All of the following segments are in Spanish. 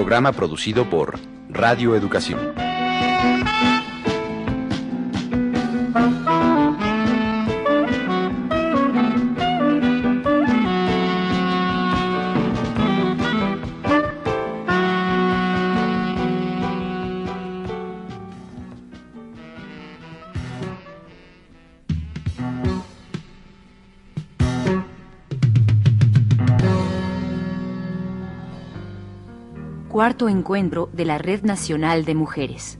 Programa producido por Radio Educación. Cuarto encuentro de la Red Nacional de Mujeres.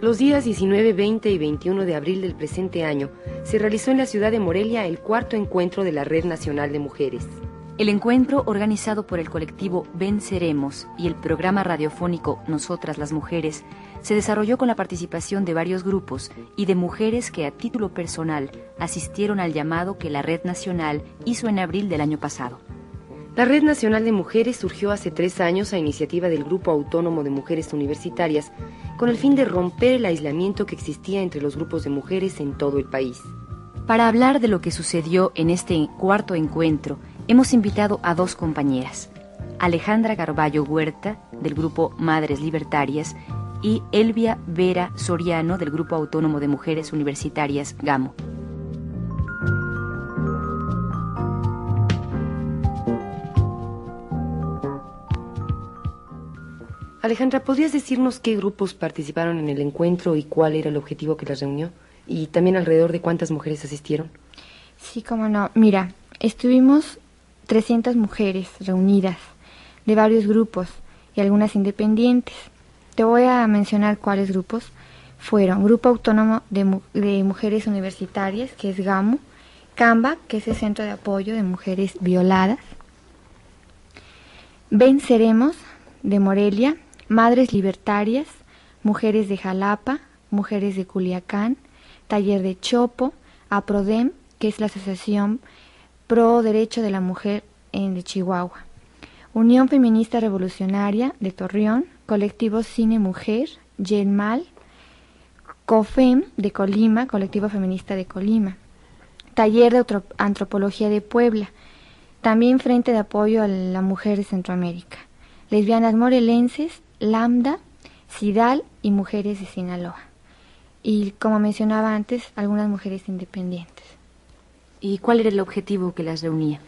Los días 19, 20 y 21 de abril del presente año se realizó en la ciudad de Morelia el cuarto encuentro de la Red Nacional de Mujeres. El encuentro, organizado por el colectivo Venceremos y el programa radiofónico Nosotras las Mujeres, se desarrolló con la participación de varios grupos y de mujeres que a título personal asistieron al llamado que la Red Nacional hizo en abril del año pasado. La Red Nacional de Mujeres surgió hace tres años a iniciativa del Grupo Autónomo de Mujeres Universitarias con el fin de romper el aislamiento que existía entre los grupos de mujeres en todo el país. Para hablar de lo que sucedió en este cuarto encuentro, hemos invitado a dos compañeras, Alejandra Garballo Huerta, del grupo Madres Libertarias, y Elvia Vera Soriano, del Grupo Autónomo de Mujeres Universitarias, GAMO. Alejandra, ¿podrías decirnos qué grupos participaron en el encuentro y cuál era el objetivo que las reunió? Y también alrededor de cuántas mujeres asistieron. Sí, cómo no. Mira, estuvimos 300 mujeres reunidas de varios grupos y algunas independientes. Te voy a mencionar cuáles grupos fueron. Grupo Autónomo de, Mujeres Universitarias, que es GAMU, CAMBA, que es el Centro de Apoyo de Mujeres Violadas, Venceremos, de Morelia, Madres Libertarias, Mujeres de Jalapa, Mujeres de Culiacán, Taller de Chopo, APRODEM, que es la Asociación Pro Derecho de la Mujer en de Chihuahua. Unión Feminista Revolucionaria de Torreón, Colectivo Cine Mujer, Yenmal, COFEM de Colima, Colectivo Feminista de Colima. Taller de Antropología de Puebla, también Frente de Apoyo a la Mujer de Centroamérica. Lesbianas Morelenses, Lambda, Sidal y Mujeres de Sinaloa. Y como mencionaba antes, algunas mujeres independientes. ¿Y cuál era el objetivo que las reunía?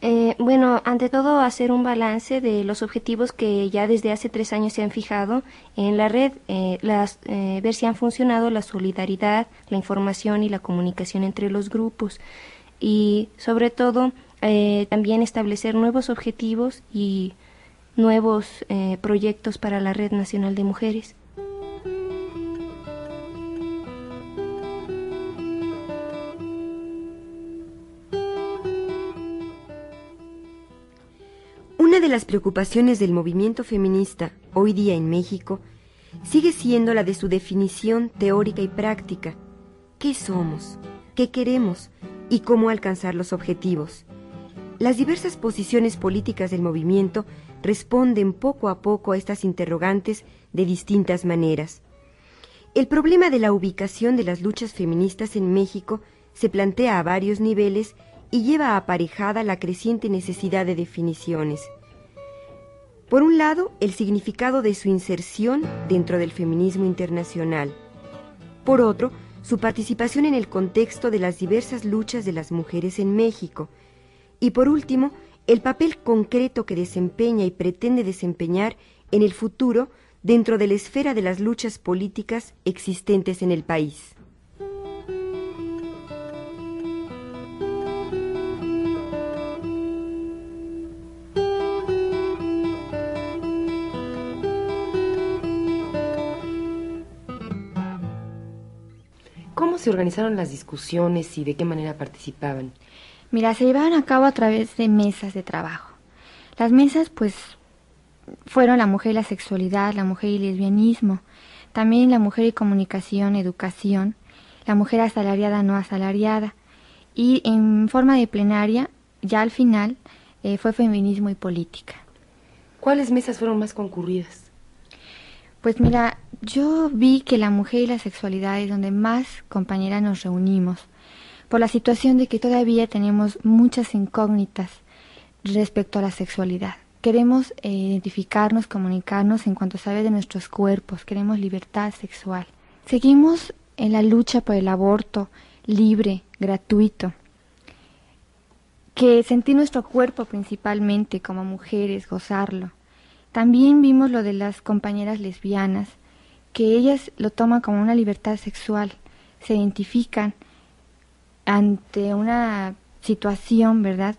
Eh, bueno, ante todo hacer un balance de los objetivos que ya desde hace tres años se han fijado en la red, eh, las, eh, ver si han funcionado la solidaridad, la información y la comunicación entre los grupos y sobre todo también establecer nuevos objetivos y nuevos proyectos para la Red Nacional de Mujeres. De las preocupaciones del movimiento feminista hoy día en México sigue siendo la de su definición teórica y práctica. ¿Qué somos? ¿Qué queremos? ¿Y cómo alcanzar los objetivos? Las diversas posiciones políticas del movimiento responden poco a poco a estas interrogantes de distintas maneras. El problema de la ubicación de las luchas feministas en México se plantea a varios niveles y lleva aparejada la creciente necesidad de definiciones. Por un lado, el significado de su inserción dentro del feminismo internacional. Por otro, su participación en el contexto de las diversas luchas de las mujeres en México. Y por último, el papel concreto que desempeña y pretende desempeñar en el futuro dentro de la esfera de las luchas políticas existentes en el país. Se organizaron las discusiones y de qué manera participaban? Mira, se llevaban a cabo a través de mesas de trabajo. Las mesas, pues, fueron la mujer y la sexualidad, la mujer y el lesbianismo, también la mujer y comunicación, educación, la mujer asalariada, no asalariada, y en forma de plenaria, ya al final, eh, fue feminismo y política. ¿Cuáles mesas fueron más concurridas? Pues mira, yo vi que la mujer y la sexualidad es donde más compañeras nos reunimos, por la situación de que todavía tenemos muchas incógnitas respecto a la sexualidad. Queremos eh, identificarnos, comunicarnos en cuanto sabe de nuestros cuerpos, queremos libertad sexual. Seguimos en la lucha por el aborto libre, gratuito, que sentir nuestro cuerpo principalmente como mujeres, gozarlo. También vimos lo de las compañeras lesbianas, que ellas lo toman como una libertad sexual, se identifican ante una situación, ¿verdad?,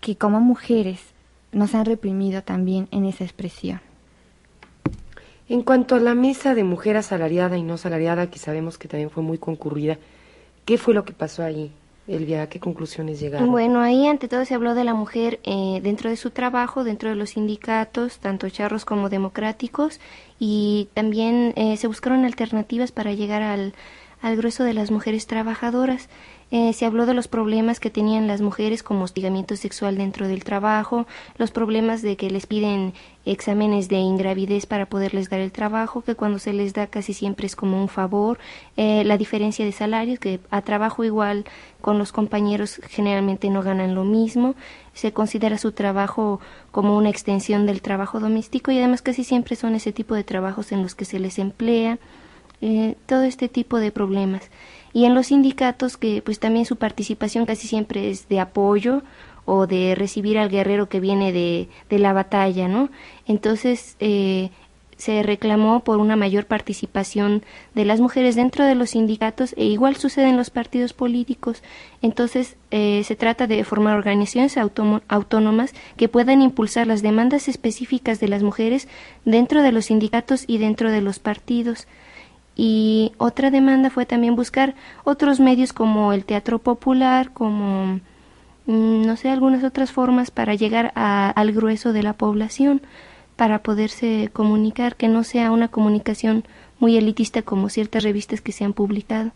que como mujeres nos han reprimido también en esa expresión. En cuanto a la mesa de mujer asalariada y no asalariada, que sabemos que también fue muy concurrida, ¿qué fue lo que pasó Elvia, ¿a qué conclusiones llegaron? Bueno, ahí ante todo se habló de la mujer eh, dentro de su trabajo, dentro de los sindicatos, tanto charros como democráticos, y también eh, se buscaron alternativas para llegar al, al grueso de las mujeres trabajadoras. Eh, se habló de los problemas que tenían las mujeres como hostigamiento sexual dentro del trabajo, los problemas de que les piden exámenes de ingravidez para poderles dar el trabajo, que cuando se les da casi siempre es como un favor, eh, la diferencia de salarios, que a trabajo igual con los compañeros generalmente no ganan lo mismo, se considera su trabajo como una extensión del trabajo doméstico y además casi siempre son ese tipo de trabajos en los que se les emplea, eh, todo este tipo de problemas y en los sindicatos que pues también su participación casi siempre es de apoyo o de recibir al guerrero que viene de, de la batalla, ¿no? Entonces eh, se reclamó por una mayor participación de las mujeres dentro de los sindicatos e igual sucede en los partidos políticos. Entonces eh, se trata de formar organizaciones autónomas que puedan impulsar las demandas específicas de las mujeres dentro de los sindicatos y dentro de los partidos. Y otra demanda fue también buscar otros medios como el teatro popular, como, mm, no sé, algunas otras formas para llegar al grueso de la población, para poderse comunicar, que no sea una comunicación muy elitista como ciertas revistas que se han publicado.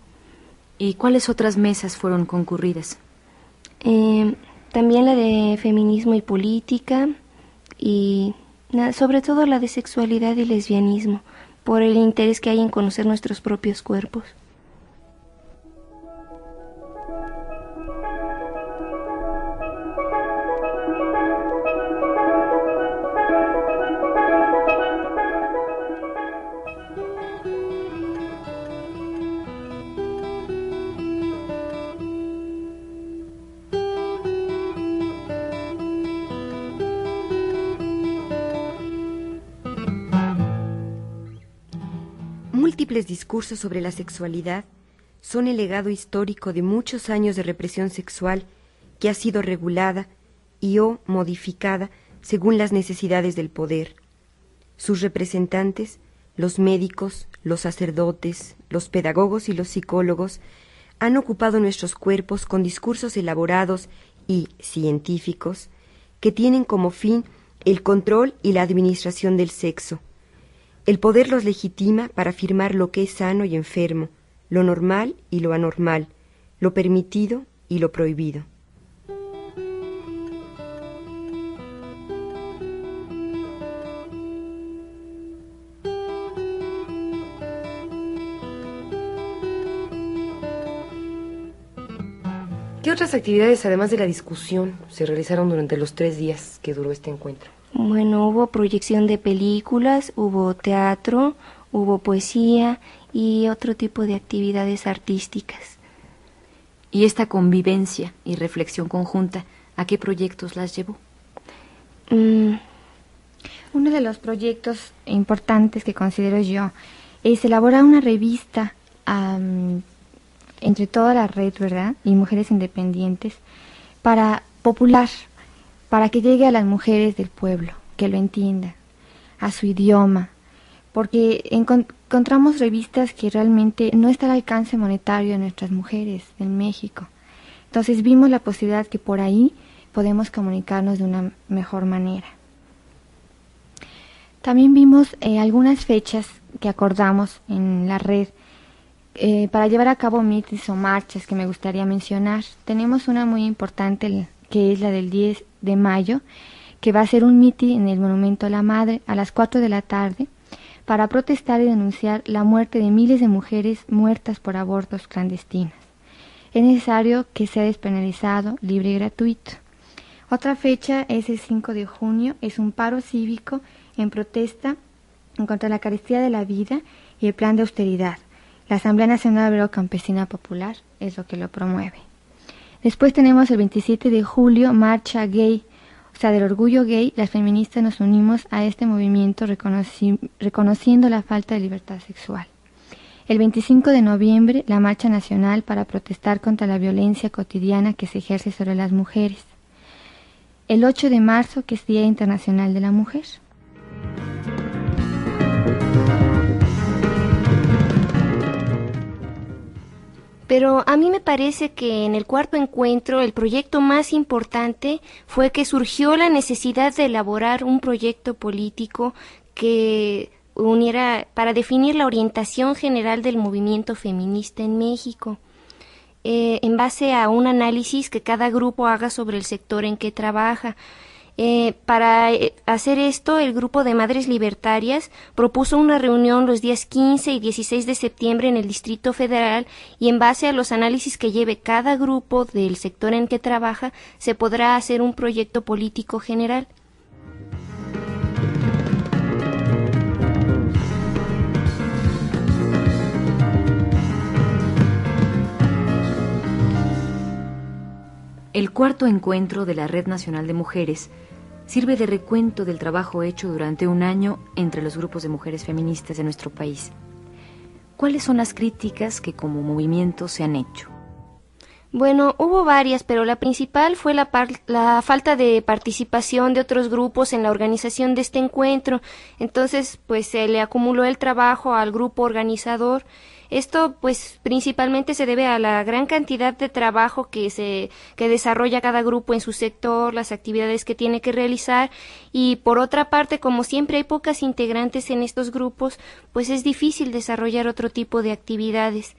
¿Y cuáles otras mesas fueron concurridas? Eh, también la de feminismo y política y sobre todo la de sexualidad y lesbianismo por el interés que hay en conocer nuestros propios cuerpos. Sobre la sexualidad son el legado histórico de muchos años de represión sexual que ha sido regulada y o modificada según las necesidades del poder. Sus representantes, los médicos, los sacerdotes, los pedagogos y los psicólogos, han ocupado nuestros cuerpos con discursos elaborados y científicos que tienen como fin el control y la administración del sexo, el poder los legitima para afirmar lo que es sano y enfermo, lo normal y lo anormal, lo permitido y lo prohibido. ¿Qué otras actividades, además de la discusión, se realizaron durante los tres días que duró este encuentro? Bueno, hubo proyección de películas, hubo teatro, hubo poesía y otro tipo de actividades artísticas. ¿Y esta convivencia y reflexión conjunta, a qué proyectos las llevó? Mm, uno de los proyectos importantes que considero yo es elaborar una revista entre toda la red, ¿verdad? Y mujeres independientes para popular para que llegue a las mujeres del pueblo, que lo entiendan, a su idioma, porque encontramos revistas que realmente no está al alcance monetario de nuestras mujeres en México. Entonces vimos la posibilidad que por ahí podemos comunicarnos de una mejor manera. También vimos eh, algunas fechas que acordamos en la red eh, para llevar a cabo mitis o marchas que me gustaría mencionar. Tenemos una muy importante que es la del 10 de mayo, que va a ser un mitin en el Monumento a la Madre a las 4 de la tarde para protestar y denunciar la muerte de miles de mujeres muertas por abortos clandestinos. Es necesario que sea despenalizado, libre y gratuito. Otra fecha es el 5 de junio, es un paro cívico en protesta contra la carestía de la vida y el plan de austeridad. La Asamblea Nacional Obrero Campesina Popular es lo que lo promueve. Después tenemos el 27 de julio, Marcha Gay o sea, del orgullo gay, las feministas nos unimos a este movimiento reconociendo la falta de libertad sexual. El 25 de noviembre, la Marcha Nacional para protestar contra la violencia cotidiana que se ejerce sobre las mujeres. El 8 de marzo, que es Día Internacional de la Mujer. Pero a mí me parece que en el cuarto encuentro el proyecto más importante fue que surgió la necesidad de elaborar un proyecto político que uniera para definir la orientación general del movimiento feminista en México. Eh, en base a un análisis que cada grupo haga sobre el sector en que trabaja. Eh, para eh, hacer esto, el grupo de Madres Libertarias propuso una reunión los días 15 y 16 de septiembre en el Distrito Federal y en base a los análisis que lleve cada grupo del sector en que trabaja, se podrá hacer un proyecto político general. El cuarto encuentro de la Red Nacional de Mujeres sirve de recuento del trabajo hecho durante un año entre los grupos de mujeres feministas de nuestro país. ¿Cuáles son las críticas que como movimiento se han hecho? Bueno, hubo varias, pero la principal fue la, falta de participación de otros grupos en la organización de este encuentro. Entonces, pues se le acumuló el trabajo al grupo organizador esto pues principalmente se debe a la gran cantidad de trabajo que se que desarrolla cada grupo en su sector, las actividades que tiene que realizar y por otra parte, como siempre hay pocas integrantes en estos grupos, pues es difícil desarrollar otro tipo de actividades.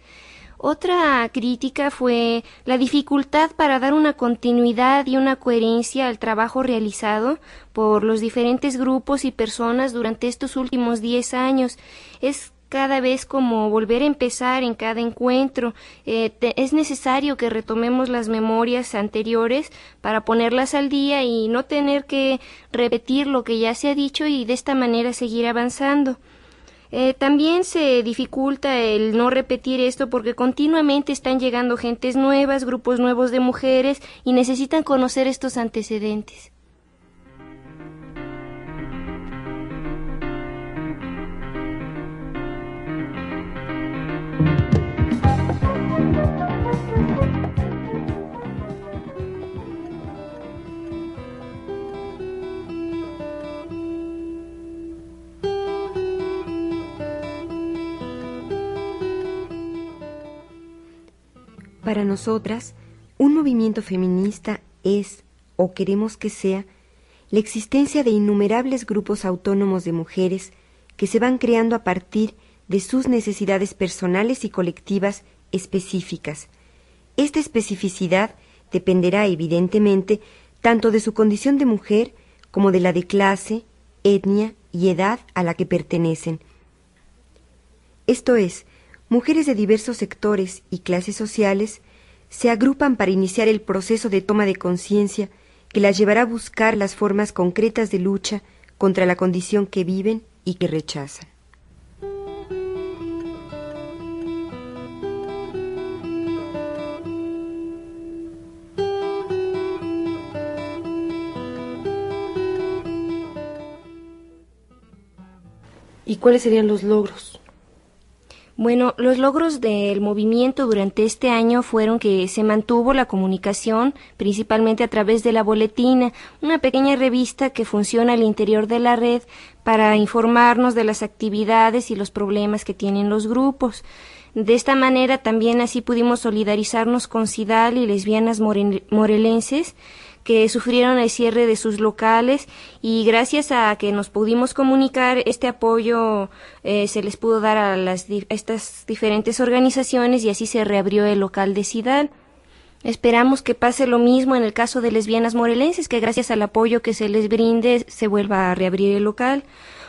Otra crítica fue la dificultad para dar una continuidad y una coherencia al trabajo realizado por los diferentes grupos y personas durante estos últimos diez años. Es cada vez como volver a empezar en cada encuentro. Eh, es necesario que retomemos las memorias anteriores para ponerlas al día y no tener que repetir lo que ya se ha dicho y de esta manera seguir avanzando. Eh, también se dificulta el no repetir esto porque continuamente están llegando gentes nuevas, grupos nuevos de mujeres y necesitan conocer estos antecedentes. Para nosotras, un movimiento feminista es, o queremos que sea, la existencia de innumerables grupos autónomos de mujeres que se van creando a partir de sus necesidades personales y colectivas específicas. Esta especificidad dependerá evidentemente tanto de su condición de mujer como de la de clase, etnia y edad a la que pertenecen. Esto es, mujeres de diversos sectores y clases sociales se agrupan para iniciar el proceso de toma de conciencia que las llevará a buscar las formas concretas de lucha contra la condición que viven y que rechazan. ¿Y cuáles serían los logros? Bueno, los logros del movimiento durante este año fueron que se mantuvo la comunicación, principalmente a través de la Boletina, una pequeña revista que funciona al interior de la red para informarnos de las actividades y los problemas que tienen los grupos. De esta manera también así pudimos solidarizarnos con Cidal y lesbianas morelenses que sufrieron el cierre de sus locales y gracias a que nos pudimos comunicar este apoyo eh, se les pudo dar a las estas diferentes organizaciones y así se reabrió el local de Cidal. Esperamos que pase lo mismo en el caso de lesbianas morelenses, que gracias al apoyo que se les brinde se vuelva a reabrir el local.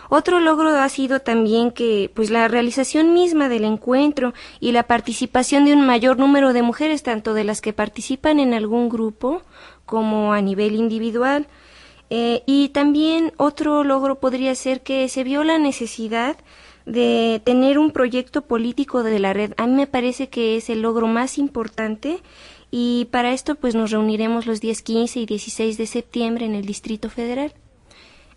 Otro logro ha sido también que pues la realización misma del encuentro y la participación de un mayor número de mujeres, tanto de las que participan en algún grupo como a nivel individual. Eh, y también otro logro podría ser que se vio la necesidad de tener un proyecto político de la red. A mí me parece que es el logro más importante y para esto pues nos reuniremos los días 15 y 16 de septiembre en el Distrito Federal.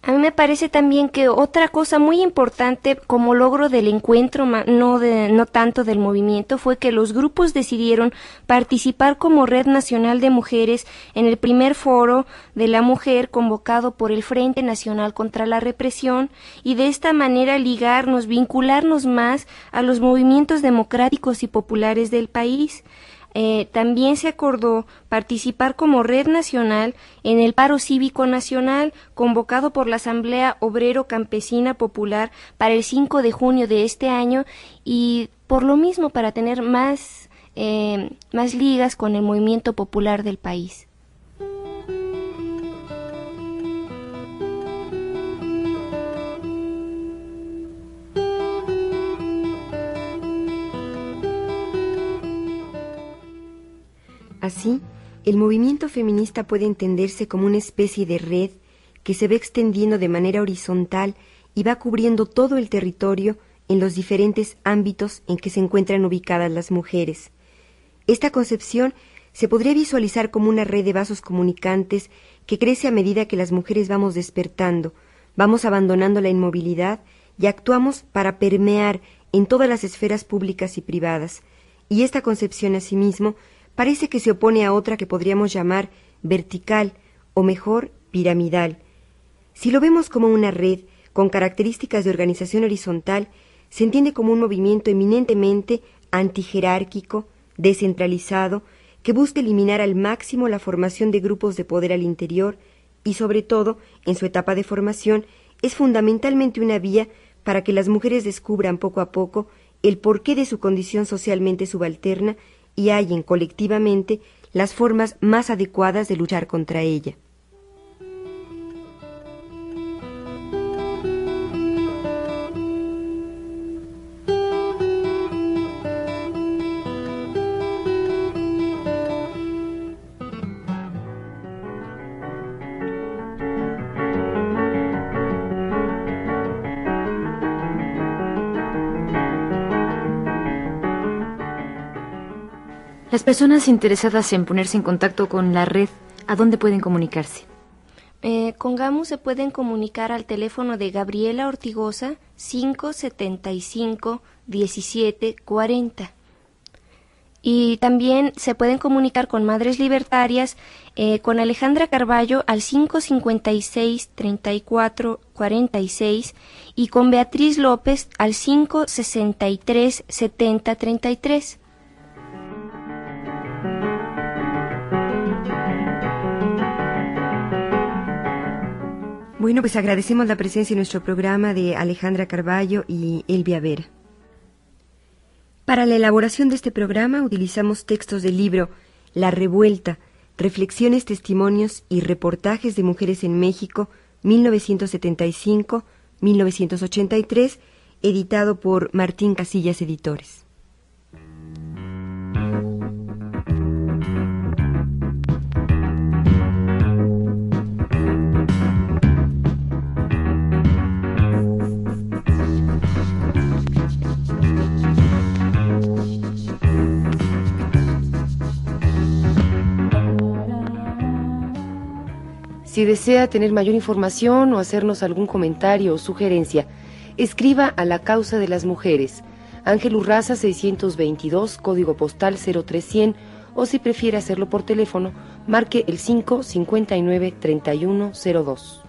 A mí me parece también que otra cosa muy importante como logro del encuentro, no, de, no tanto del movimiento, fue que los grupos decidieron participar como Red Nacional de Mujeres en el primer foro de la mujer convocado por el Frente Nacional contra la Represión y de esta manera ligarnos, vincularnos más a los movimientos democráticos y populares del país. Eh, también se acordó participar como red nacional en el paro cívico nacional convocado por la Asamblea Obrero Campesina Popular para el 5 de junio de este año y por lo mismo para tener más, eh, más ligas con el movimiento popular del país. Así, el movimiento feminista puede entenderse como una especie de red que se va extendiendo de manera horizontal y va cubriendo todo el territorio en los diferentes ámbitos en que se encuentran ubicadas las mujeres. Esta concepción se podría visualizar como una red de vasos comunicantes que crece a medida que las mujeres vamos despertando, vamos abandonando la inmovilidad y actuamos para permear en todas las esferas públicas y privadas. Y esta concepción asimismo parece que se opone a otra que podríamos llamar vertical o mejor piramidal. Si lo vemos como una red con características de organización horizontal, se entiende como un movimiento eminentemente antijerárquico, descentralizado, que busca eliminar al máximo la formación de grupos de poder al interior y, sobre todo, en su etapa de formación, es fundamentalmente una vía para que las mujeres descubran poco a poco el porqué de su condición socialmente subalterna y hallen colectivamente las formas más adecuadas de luchar contra ella. Las personas interesadas en ponerse en contacto con la red, ¿a dónde pueden comunicarse? Eh, con GAMU se pueden comunicar al teléfono de Gabriela Ortigosa 575 1740. Y también se pueden comunicar con Madres Libertarias, eh, con Alejandra Carballo al 556 34 46 y con Beatriz López al 563 70 33. Bueno, pues agradecemos la presencia en nuestro programa de Alejandra Carballo y Elvia Vera. Para la elaboración de este programa utilizamos textos del libro La Revuelta, Reflexiones, Testimonios y Reportajes de Mujeres en México, 1975-1983, editado por Martín Casillas Editores. Si desea tener mayor información o hacernos algún comentario o sugerencia, escriba a la causa de las mujeres, Ángel Urraza 622, código postal 03100, o si prefiere hacerlo por teléfono, marque el 559 3102.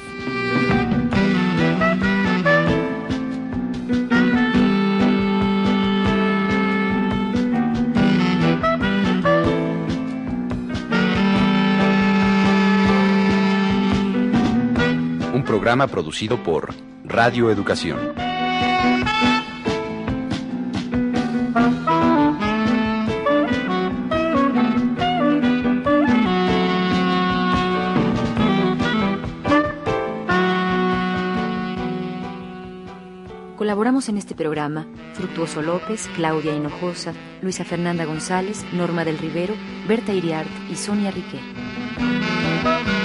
Programa producido por Radio Educación. Colaboramos en este programa Fructuoso López, Claudia Hinojosa, Luisa Fernanda González, Norma del Rivero, Berta Iriart y Sonia Riquet.